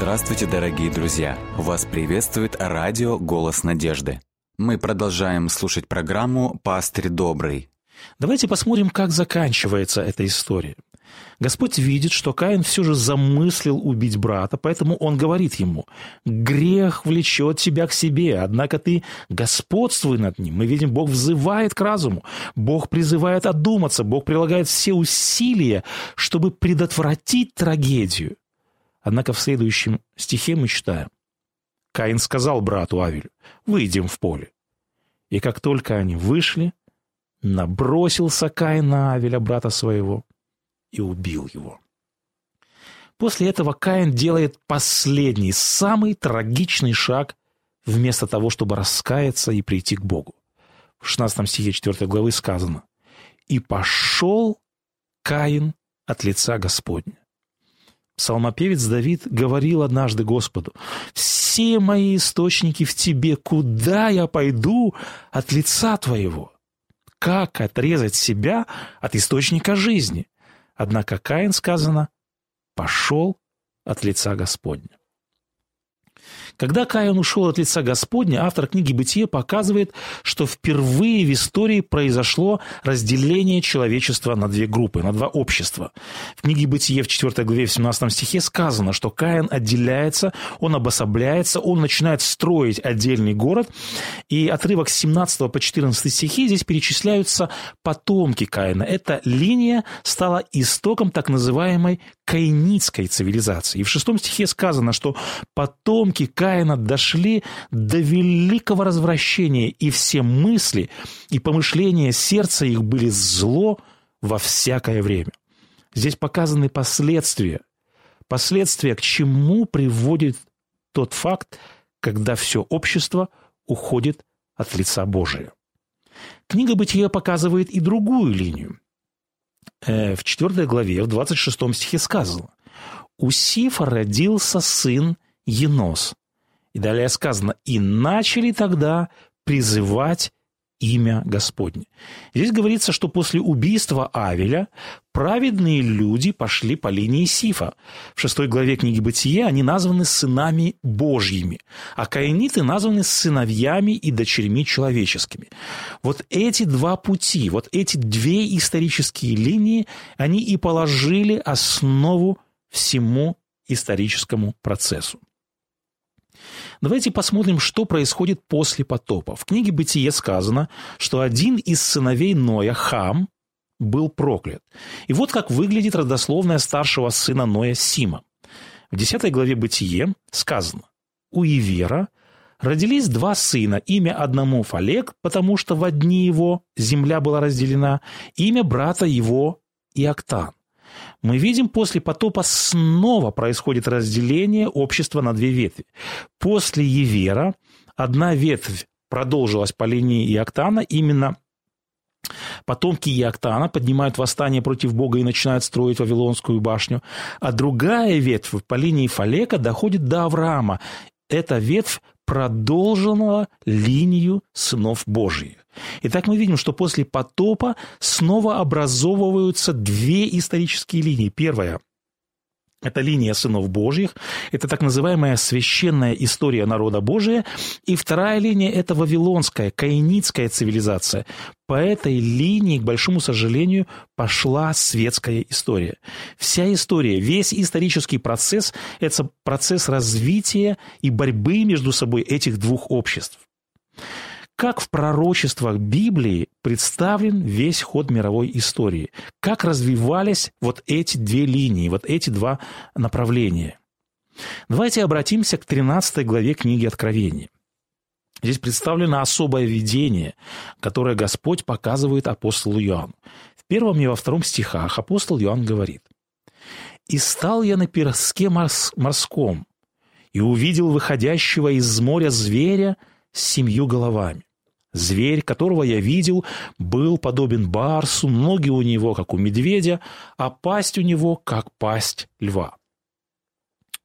Здравствуйте, дорогие друзья! Вас приветствует радио «Голос надежды». Мы продолжаем слушать программу «Пастырь добрый». Давайте посмотрим, как заканчивается эта история. Господь видит, что Каин все же замыслил убить брата, поэтому он говорит ему, «Грех влечет тебя к себе, однако ты господствуй над ним». Мы видим, Бог взывает к разуму, Бог призывает одуматься, Бог прилагает все усилия, чтобы предотвратить трагедию. Однако в следующем стихе мы читаем, Каин сказал брату Авелю, «Выйдем в поле». И как только они вышли, набросился Каин на Авеля, брата своего, и убил его. После этого Каин делает последний, самый трагичный шаг вместо того, чтобы раскаяться и прийти к Богу. В 16 стихе 4 главы сказано «И пошел Каин от лица Господня». Псалмопевец Давид говорил однажды Господу, «Все мои источники в Тебе, куда я пойду от лица Твоего?» Как отрезать себя от источника жизни? Однако Каин, сказано, пошел от лица Господня. Когда Каин ушел от лица Господня, автор книги «Бытие» показывает, что впервые в истории произошло разделение человечества на две группы, на два общества. В книге «Бытие» в 4 главе в 17 стихе сказано, что Каин отделяется, он обособляется, он начинает строить отдельный город, и отрывок с 17 по 14 стихи здесь перечисляются потомки Каина. Эта линия стала истоком так называемой каинитской цивилизации. И в шестом стихе сказано, что потомки Каина дошли до великого развращения, и все мысли и помышления сердца их были зло во всякое время. Здесь показаны последствия. Последствия, к чему приводит тот факт, когда все общество уходит от лица Божия. Книга Бытия показывает и другую линию. Э, в 4 главе, в 26 стихе сказано, «У Сифа родился сын Енос». И далее сказано, «И начали тогда призывать имя Господне. Здесь говорится, что после убийства Авеля праведные люди пошли по линии Сифа. В шестой главе книги Бытия они названы сынами Божьими, а каиниты названы сыновьями и дочерьми человеческими. Вот эти два пути, вот эти две исторические линии, они и положили основу всему историческому процессу. Давайте посмотрим, что происходит после потопа. В книге «Бытие» сказано, что один из сыновей Ноя, Хам, был проклят. И вот как выглядит родословная старшего сына Ноя Сима. В 10 главе «Бытие» сказано, «У Ивера родились два сына, имя одному Фалек, потому что в одни его земля была разделена, имя брата его Иоктан мы видим, после потопа снова происходит разделение общества на две ветви. После Евера одна ветвь продолжилась по линии Иоктана, именно Потомки Иоктана поднимают восстание против Бога и начинают строить Вавилонскую башню. А другая ветвь по линии Фалека доходит до Авраама. Эта ветвь продолжила линию сынов Божьих. Итак, мы видим, что после потопа снова образовываются две исторические линии. Первая это линия сынов Божьих, это так называемая священная история народа Божия. И вторая линия – это вавилонская, каинитская цивилизация. По этой линии, к большому сожалению, пошла светская история. Вся история, весь исторический процесс – это процесс развития и борьбы между собой этих двух обществ как в пророчествах Библии представлен весь ход мировой истории, как развивались вот эти две линии, вот эти два направления. Давайте обратимся к 13 главе книги Откровения. Здесь представлено особое видение, которое Господь показывает апостолу Иоанну. В первом и во втором стихах апостол Иоанн говорит, «И стал я на пирске морском, и увидел выходящего из моря зверя с семью головами, Зверь, которого я видел, был подобен барсу, ноги у него, как у медведя, а пасть у него, как пасть льва.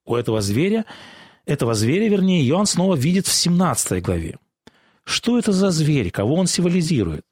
У этого зверя, этого зверя, вернее, Иоанн снова видит в 17 главе. Что это за зверь, кого он символизирует?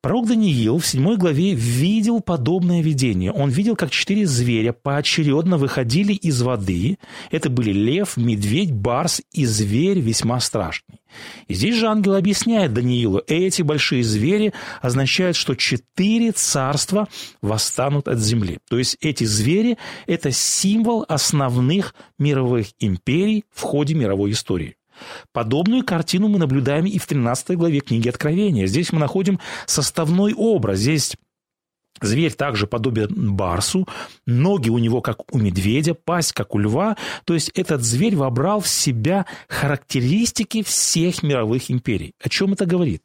Пророк Даниил в 7 главе видел подобное видение. Он видел, как четыре зверя поочередно выходили из воды. Это были лев, медведь, барс и зверь весьма страшный. И здесь же ангел объясняет Даниилу, эти большие звери означают, что четыре царства восстанут от земли. То есть эти звери – это символ основных мировых империй в ходе мировой истории. Подобную картину мы наблюдаем и в 13 главе книги Откровения. Здесь мы находим составной образ. Здесь Зверь также подобен барсу, ноги у него как у медведя, пасть как у льва. То есть этот зверь вобрал в себя характеристики всех мировых империй. О чем это говорит?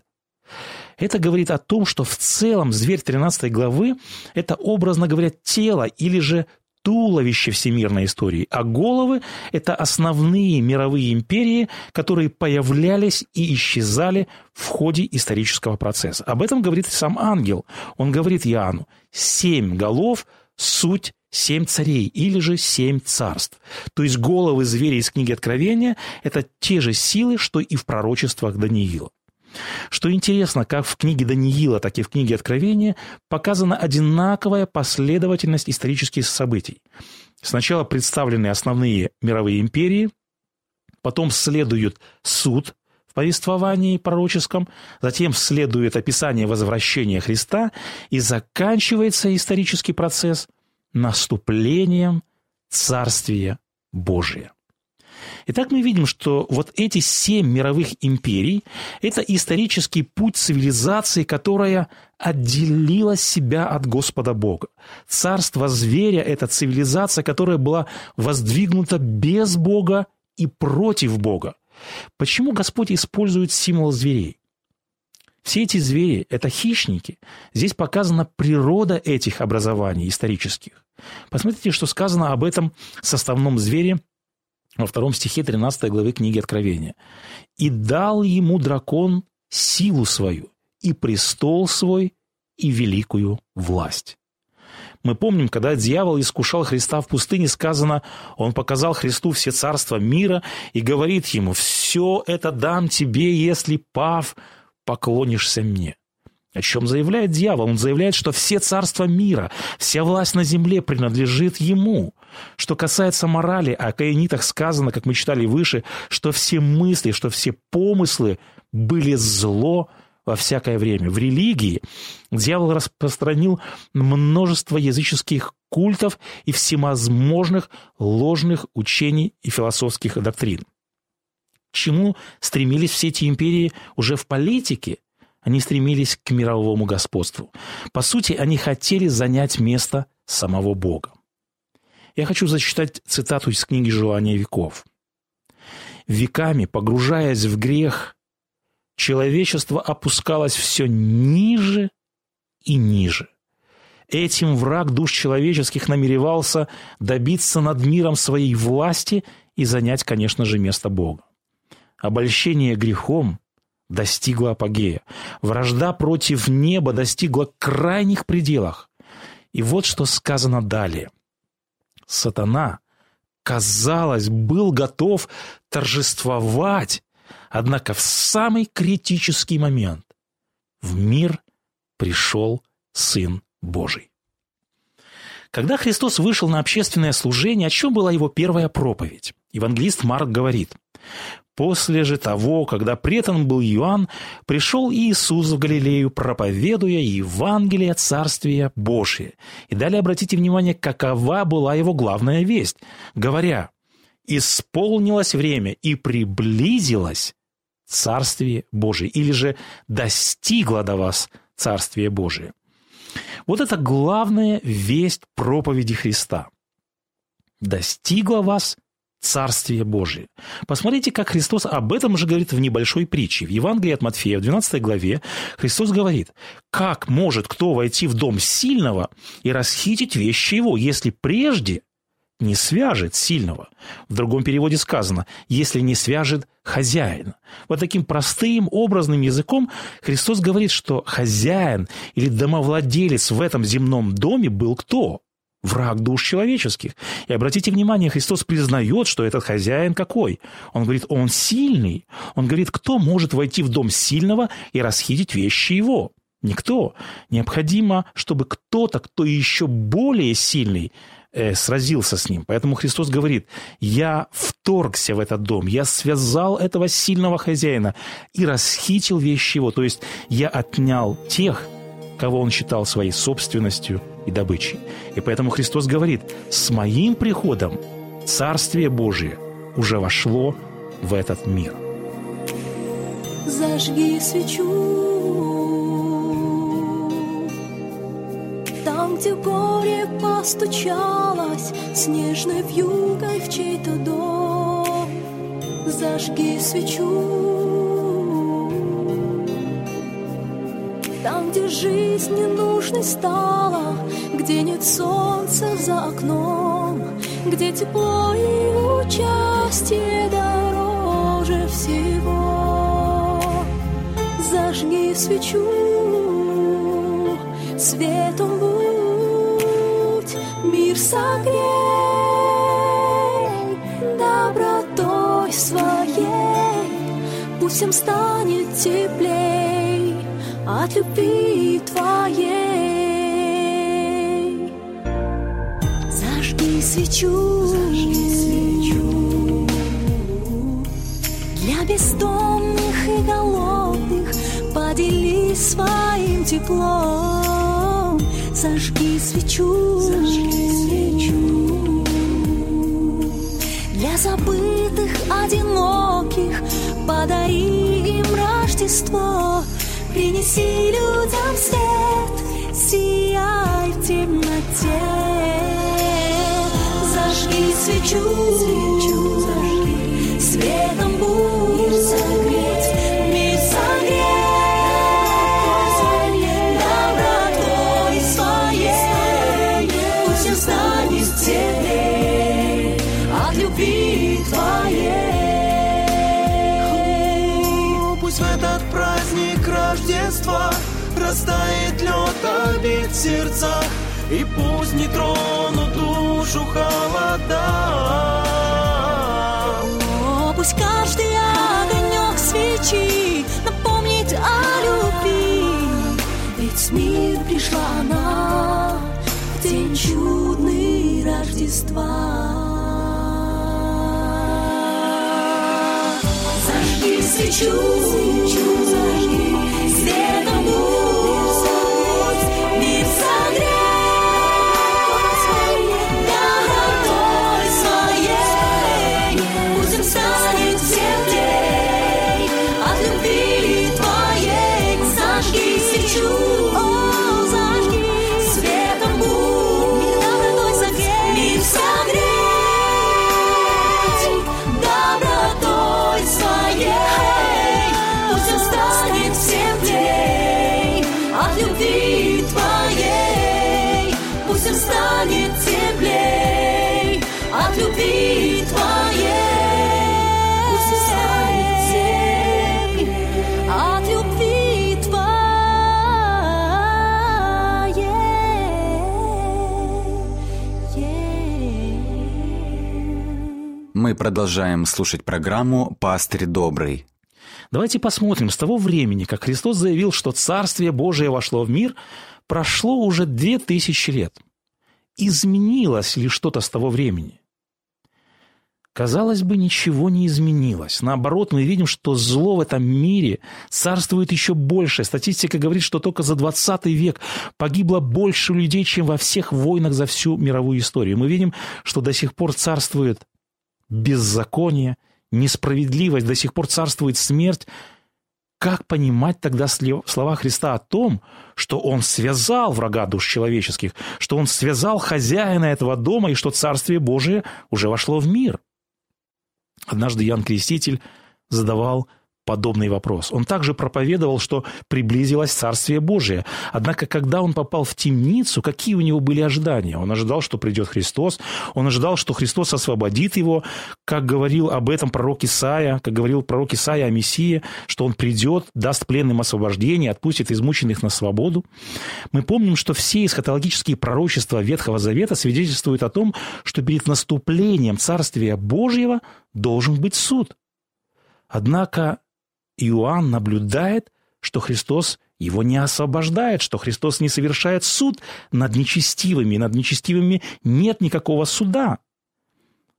Это говорит о том, что в целом зверь 13 главы – это, образно говоря, тело или же туловище всемирной истории, а головы – это основные мировые империи, которые появлялись и исчезали в ходе исторического процесса. Об этом говорит сам ангел. Он говорит Иоанну, семь голов – суть семь царей или же семь царств. То есть головы зверя из книги Откровения – это те же силы, что и в пророчествах Даниила. Что интересно, как в книге Даниила, так и в книге Откровения показана одинаковая последовательность исторических событий. Сначала представлены основные мировые империи, потом следует суд в повествовании пророческом, затем следует описание возвращения Христа и заканчивается исторический процесс наступлением Царствия Божия. Итак, мы видим, что вот эти семь мировых империй – это исторический путь цивилизации, которая отделила себя от Господа Бога. Царство зверя – это цивилизация, которая была воздвигнута без Бога и против Бога. Почему Господь использует символ зверей? Все эти звери – это хищники. Здесь показана природа этих образований исторических. Посмотрите, что сказано об этом составном звере во втором стихе 13 главы книги Откровения. «И дал ему дракон силу свою, и престол свой, и великую власть». Мы помним, когда дьявол искушал Христа в пустыне, сказано, он показал Христу все царства мира и говорит ему, «Все это дам тебе, если, пав, поклонишься мне». О чем заявляет дьявол? Он заявляет, что все царства мира, вся власть на земле принадлежит ему. Что касается морали, о каинитах сказано, как мы читали выше, что все мысли, что все помыслы были зло во всякое время. В религии дьявол распространил множество языческих культов и всевозможных ложных учений и философских доктрин. К чему стремились все эти империи уже в политике – они стремились к мировому господству. По сути, они хотели занять место самого Бога. Я хочу зачитать цитату из книги «Желание веков». «Веками, погружаясь в грех, человечество опускалось все ниже и ниже. Этим враг душ человеческих намеревался добиться над миром своей власти и занять, конечно же, место Бога. Обольщение грехом достигла апогея. Вражда против неба достигла крайних пределах. И вот что сказано далее. Сатана, казалось, был готов торжествовать, однако в самый критический момент в мир пришел Сын Божий. Когда Христос вышел на общественное служение, о чем была его первая проповедь? Евангелист Марк говорит, После же того, когда претан был Иоанн, пришел Иисус в Галилею, проповедуя Евангелие Царствия Божие. И далее обратите внимание, какова была его главная весть, говоря, «Исполнилось время и приблизилось Царствие Божие», или же «достигло до вас Царствие Божие». Вот это главная весть проповеди Христа. «Достигло вас Царствие Божие. Посмотрите, как Христос об этом же говорит в небольшой притче. В Евангелии от Матфея, в 12 главе, Христос говорит, как может кто войти в дом сильного и расхитить вещи его, если прежде не свяжет сильного. В другом переводе сказано, если не свяжет хозяина. Вот таким простым, образным языком Христос говорит, что хозяин или домовладелец в этом земном доме был кто? Враг душ человеческих. И обратите внимание, Христос признает, что этот хозяин какой? Он говорит, он сильный. Он говорит, кто может войти в дом сильного и расхитить вещи его? Никто. Необходимо, чтобы кто-то, кто еще более сильный, э, сразился с ним. Поэтому Христос говорит, я вторгся в этот дом, я связал этого сильного хозяина и расхитил вещи его. То есть я отнял тех, кого он считал своей собственностью и добычей. И поэтому Христос говорит, с моим приходом Царствие Божие уже вошло в этот мир. Зажги свечу Там, где горе постучалось Снежной вьюгой в чей-то дом Зажги свечу Там, где жизнь ненужной стала Где нет солнца за окном Где тепло и участие дороже всего Зажги свечу Светом будь, мир согрей, добротой своей, пусть всем станет теплей от любви твоей. Свечу, Зажги свечу для бездомных и голодных поделись своим теплом, зажги свечу, зажги свечу. Для забытых, одиноких подари им Рождество, принеси людям свет, свечу, свечу зажги, светом будь согреть, мир согреть, добротой своей, пусть всем станет теплей от любви твоей. Пусть в этот праздник Рождества Растает лед обид в сердцах И пусть не тронут душу холода. О, пусть каждый огонек свечи напомнит о любви, ведь в мир пришла она в день чудный Рождества. Зажги свечу, свечу Мы продолжаем слушать программу «Пастырь добрый». Давайте посмотрим, с того времени, как Христос заявил, что Царствие Божие вошло в мир, прошло уже две тысячи лет. Изменилось ли что-то с того времени? Казалось бы, ничего не изменилось. Наоборот, мы видим, что зло в этом мире царствует еще больше. Статистика говорит, что только за 20 век погибло больше людей, чем во всех войнах за всю мировую историю. Мы видим, что до сих пор царствует беззаконие, несправедливость, до сих пор царствует смерть. Как понимать тогда слова Христа о том, что Он связал врага душ человеческих, что Он связал хозяина этого дома и что Царствие Божие уже вошло в мир? Однажды Ян Креститель задавал подобный вопрос. Он также проповедовал, что приблизилось Царствие Божие. Однако, когда он попал в темницу, какие у него были ожидания? Он ожидал, что придет Христос, он ожидал, что Христос освободит его, как говорил об этом пророк Исаия, как говорил пророк Исаия о Мессии, что он придет, даст пленным освобождение, отпустит измученных на свободу. Мы помним, что все эсхатологические пророчества Ветхого Завета свидетельствуют о том, что перед наступлением Царствия Божьего должен быть суд. Однако Иоанн наблюдает, что Христос его не освобождает, что Христос не совершает суд над нечестивыми, над нечестивыми нет никакого суда.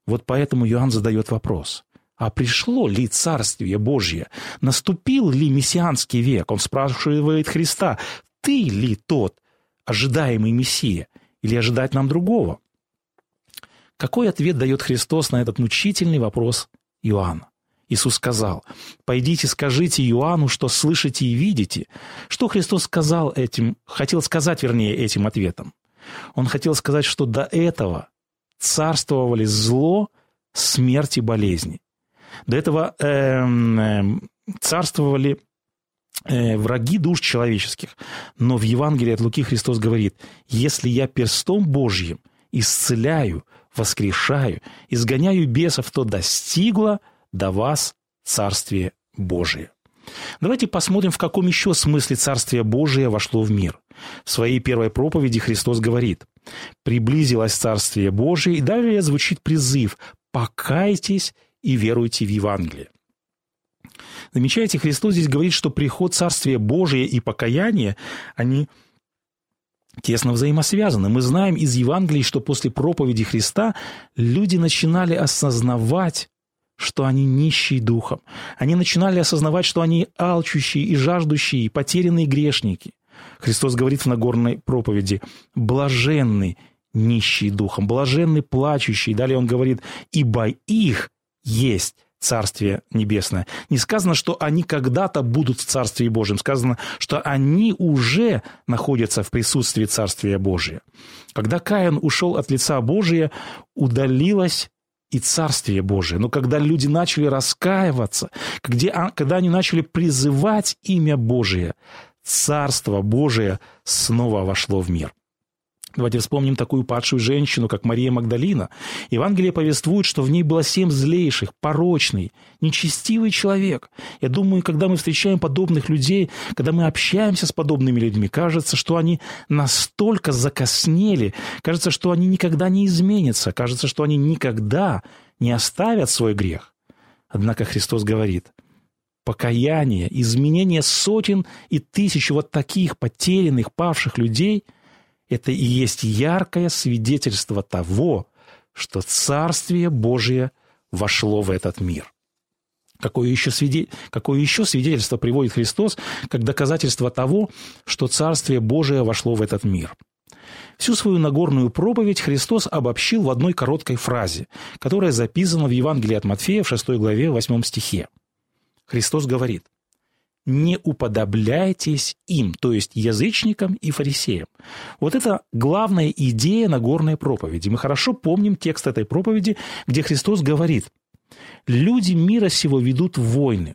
Вот поэтому Иоанн задает вопрос. А пришло ли Царствие Божье? Наступил ли мессианский век? Он спрашивает Христа, ты ли тот ожидаемый Мессия? Или ожидать нам другого? Какой ответ дает Христос на этот мучительный вопрос Иоанна? Иисус сказал, «Пойдите, скажите Иоанну, что слышите и видите». Что Христос сказал этим, хотел сказать, вернее, этим ответом? Он хотел сказать, что до этого царствовали зло, смерть и болезни. До этого э, э, царствовали э, враги душ человеческих. Но в Евангелии от Луки Христос говорит, «Если я перстом Божьим исцеляю, воскрешаю, изгоняю бесов, то достигло до вас Царствие Божие». Давайте посмотрим, в каком еще смысле Царствие Божие вошло в мир. В своей первой проповеди Христос говорит, «Приблизилось Царствие Божие», и далее звучит призыв «Покайтесь и веруйте в Евангелие». Замечаете, Христос здесь говорит, что приход Царствия Божия и покаяние, они тесно взаимосвязаны. Мы знаем из Евангелий, что после проповеди Христа люди начинали осознавать, что они нищие духом. Они начинали осознавать, что они алчущие и жаждущие, и потерянные грешники. Христос говорит в Нагорной проповеди «блаженны нищие духом, блаженны плачущие». Далее он говорит «ибо их есть Царствие Небесное. Не сказано, что они когда-то будут в Царстве Божьем. Сказано, что они уже находятся в присутствии Царствия Божия. Когда Каин ушел от лица Божия, удалилось и Царствие Божие. Но когда люди начали раскаиваться, а, когда они начали призывать имя Божие, Царство Божие снова вошло в мир. Давайте вспомним такую падшую женщину, как Мария Магдалина. Евангелие повествует, что в ней было семь злейших, порочный, нечестивый человек. Я думаю, когда мы встречаем подобных людей, когда мы общаемся с подобными людьми, кажется, что они настолько закоснели, кажется, что они никогда не изменятся, кажется, что они никогда не оставят свой грех. Однако Христос говорит, покаяние, изменение сотен и тысяч вот таких потерянных, павших людей – это и есть яркое свидетельство того, что Царствие Божие вошло в этот мир. Какое еще, свиде... Какое еще свидетельство приводит Христос как доказательство того, что Царствие Божие вошло в этот мир? Всю свою Нагорную проповедь Христос обобщил в одной короткой фразе, которая записана в Евангелии от Матфея в 6 главе 8 стихе. Христос говорит, не уподобляйтесь им, то есть язычникам и фарисеям. Вот это главная идея Нагорной проповеди. Мы хорошо помним текст этой проповеди, где Христос говорит, люди мира сего ведут войны,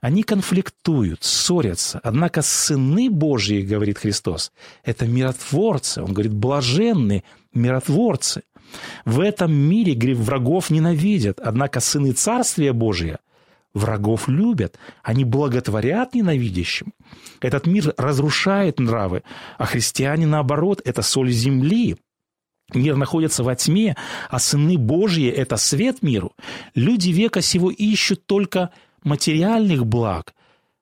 они конфликтуют, ссорятся. Однако сыны Божьи, говорит Христос, это миротворцы. Он говорит, блаженные миротворцы. В этом мире врагов ненавидят, однако сыны Царствия Божия врагов любят, они благотворят ненавидящим. Этот мир разрушает нравы, а христиане, наоборот, это соль земли. Мир находится во тьме, а сыны Божьи – это свет миру. Люди века сего ищут только материальных благ,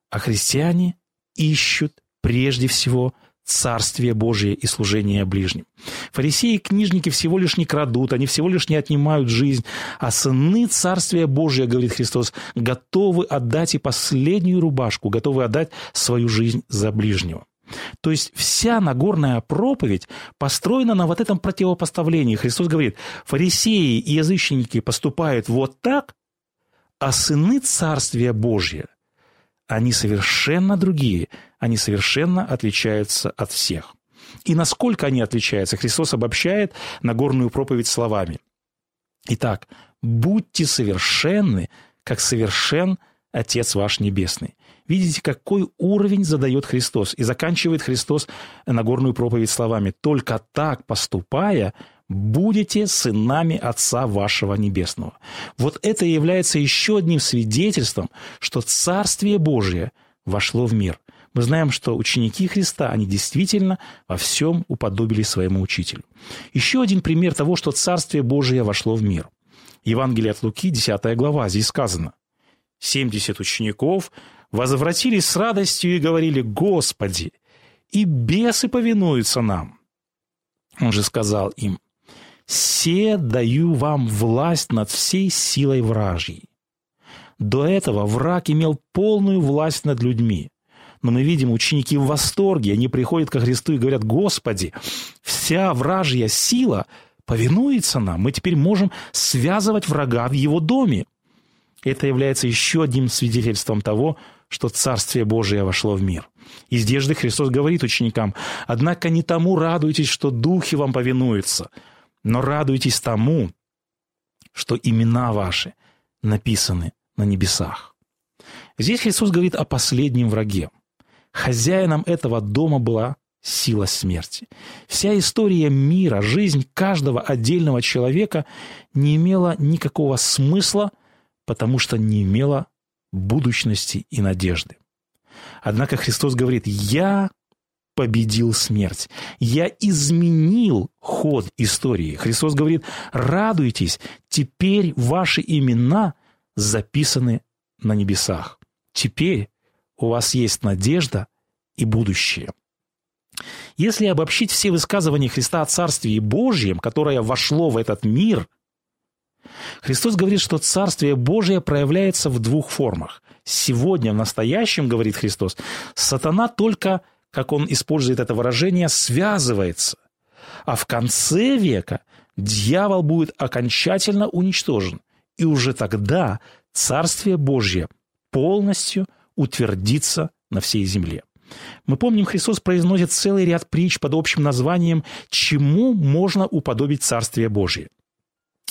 а христиане ищут прежде всего – Царствие Божие и служение ближним. Фарисеи и книжники всего лишь не крадут, они всего лишь не отнимают жизнь, а сыны Царствия Божия, говорит Христос, готовы отдать и последнюю рубашку, готовы отдать свою жизнь за ближнего. То есть вся Нагорная проповедь построена на вот этом противопоставлении. Христос говорит, фарисеи и язычники поступают вот так, а сыны Царствия Божия, они совершенно другие – они совершенно отличаются от всех. И насколько они отличаются, Христос обобщает Нагорную проповедь словами. Итак, будьте совершенны, как совершен Отец ваш Небесный. Видите, какой уровень задает Христос. И заканчивает Христос Нагорную проповедь словами. Только так поступая, будете сынами Отца вашего Небесного. Вот это является еще одним свидетельством, что Царствие Божие вошло в мир. Мы знаем, что ученики Христа, они действительно во всем уподобили своему учителю. Еще один пример того, что Царствие Божие вошло в мир. Евангелие от Луки, 10 глава, здесь сказано. 70 учеников возвратились с радостью и говорили «Господи!» И бесы повинуются нам. Он же сказал им «Се даю вам власть над всей силой вражьей». До этого враг имел полную власть над людьми. Но мы видим, ученики в восторге, они приходят ко Христу и говорят, «Господи, вся вражья сила повинуется нам, мы теперь можем связывать врага в его доме». Это является еще одним свидетельством того, что Царствие Божие вошло в мир. И здесь же Христос говорит ученикам, «Однако не тому радуйтесь, что духи вам повинуются, но радуйтесь тому, что имена ваши написаны на небесах». Здесь Христос говорит о последнем враге. Хозяином этого дома была сила смерти. Вся история мира, жизнь каждого отдельного человека не имела никакого смысла, потому что не имела будущности и надежды. Однако Христос говорит, я победил смерть. Я изменил ход истории. Христос говорит, радуйтесь, теперь ваши имена записаны на небесах. Теперь у вас есть надежда и будущее. Если обобщить все высказывания Христа о Царстве Божьем, которое вошло в этот мир, Христос говорит, что Царствие Божие проявляется в двух формах. Сегодня, в настоящем, говорит Христос, сатана только, как он использует это выражение, связывается. А в конце века дьявол будет окончательно уничтожен. И уже тогда Царствие Божье полностью утвердится на всей земле. Мы помним, Христос произносит целый ряд притч под общим названием «Чему можно уподобить Царствие Божие?».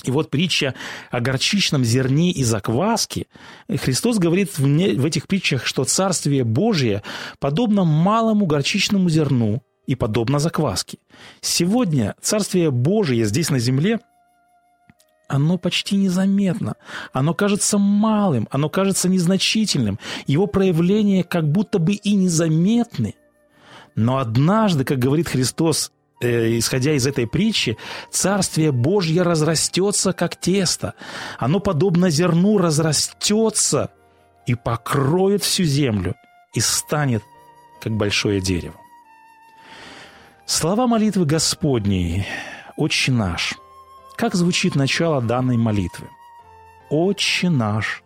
И вот притча о горчичном зерне и закваске. Христос говорит в, этих притчах, что Царствие Божие подобно малому горчичному зерну и подобно закваске. Сегодня Царствие Божие здесь на земле – оно почти незаметно, оно кажется малым, оно кажется незначительным, его проявления как будто бы и незаметны. Но однажды, как говорит Христос, э, исходя из этой притчи, Царствие Божье разрастется, как тесто. Оно, подобно зерну, разрастется и покроет всю землю и станет, как большое дерево. Слова молитвы Господней «Отче наш» Как звучит начало данной молитвы? «Отче наш,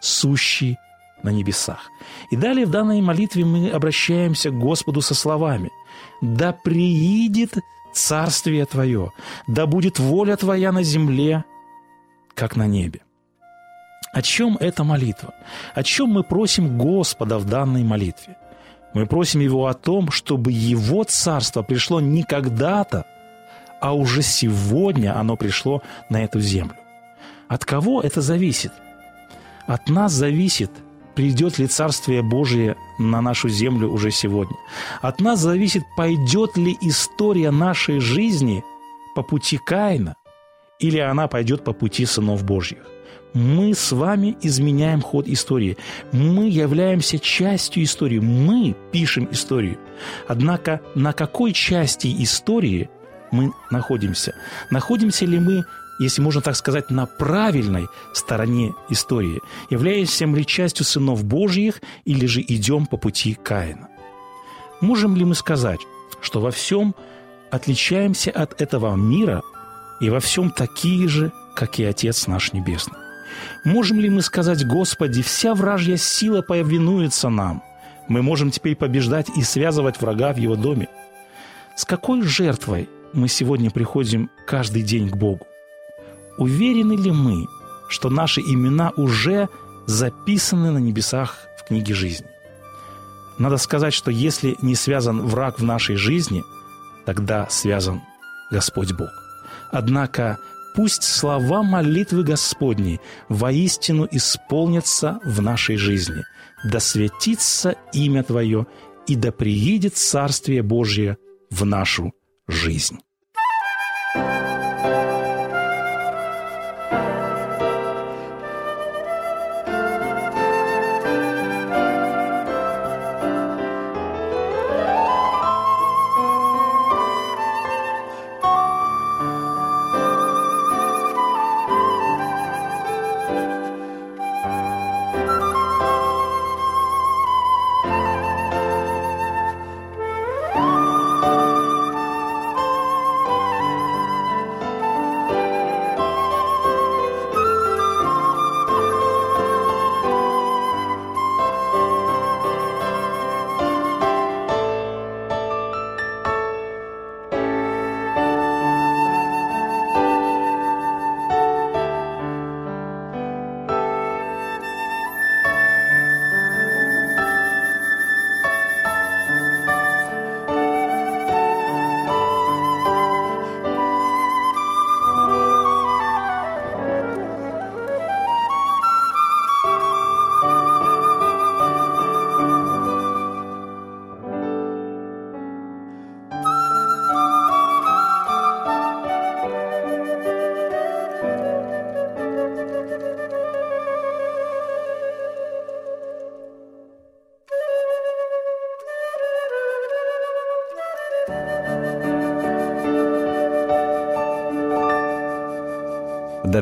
сущий на небесах». И далее в данной молитве мы обращаемся к Господу со словами «Да приидет царствие Твое, да будет воля Твоя на земле, как на небе». О чем эта молитва? О чем мы просим Господа в данной молитве? Мы просим Его о том, чтобы Его царство пришло не когда-то, а уже сегодня оно пришло на эту землю. От кого это зависит? От нас зависит, придет ли Царствие Божие на нашу землю уже сегодня. От нас зависит, пойдет ли история нашей жизни по пути Каина, или она пойдет по пути сынов Божьих. Мы с вами изменяем ход истории. Мы являемся частью истории. Мы пишем историю. Однако на какой части истории мы находимся. Находимся ли мы, если можно так сказать, на правильной стороне истории? Являемся ли частью сынов Божьих или же идем по пути Каина? Можем ли мы сказать, что во всем отличаемся от этого мира и во всем такие же, как и Отец наш Небесный? Можем ли мы сказать, Господи, вся вражья сила повинуется нам? Мы можем теперь побеждать и связывать врага в его доме. С какой жертвой мы сегодня приходим каждый день к Богу? Уверены ли мы, что наши имена уже записаны на небесах в книге жизни? Надо сказать, что если не связан враг в нашей жизни, тогда связан Господь Бог. Однако пусть слова молитвы Господней воистину исполнятся в нашей жизни. Да светится имя Твое, и да приидет Царствие Божие в нашу жизнь.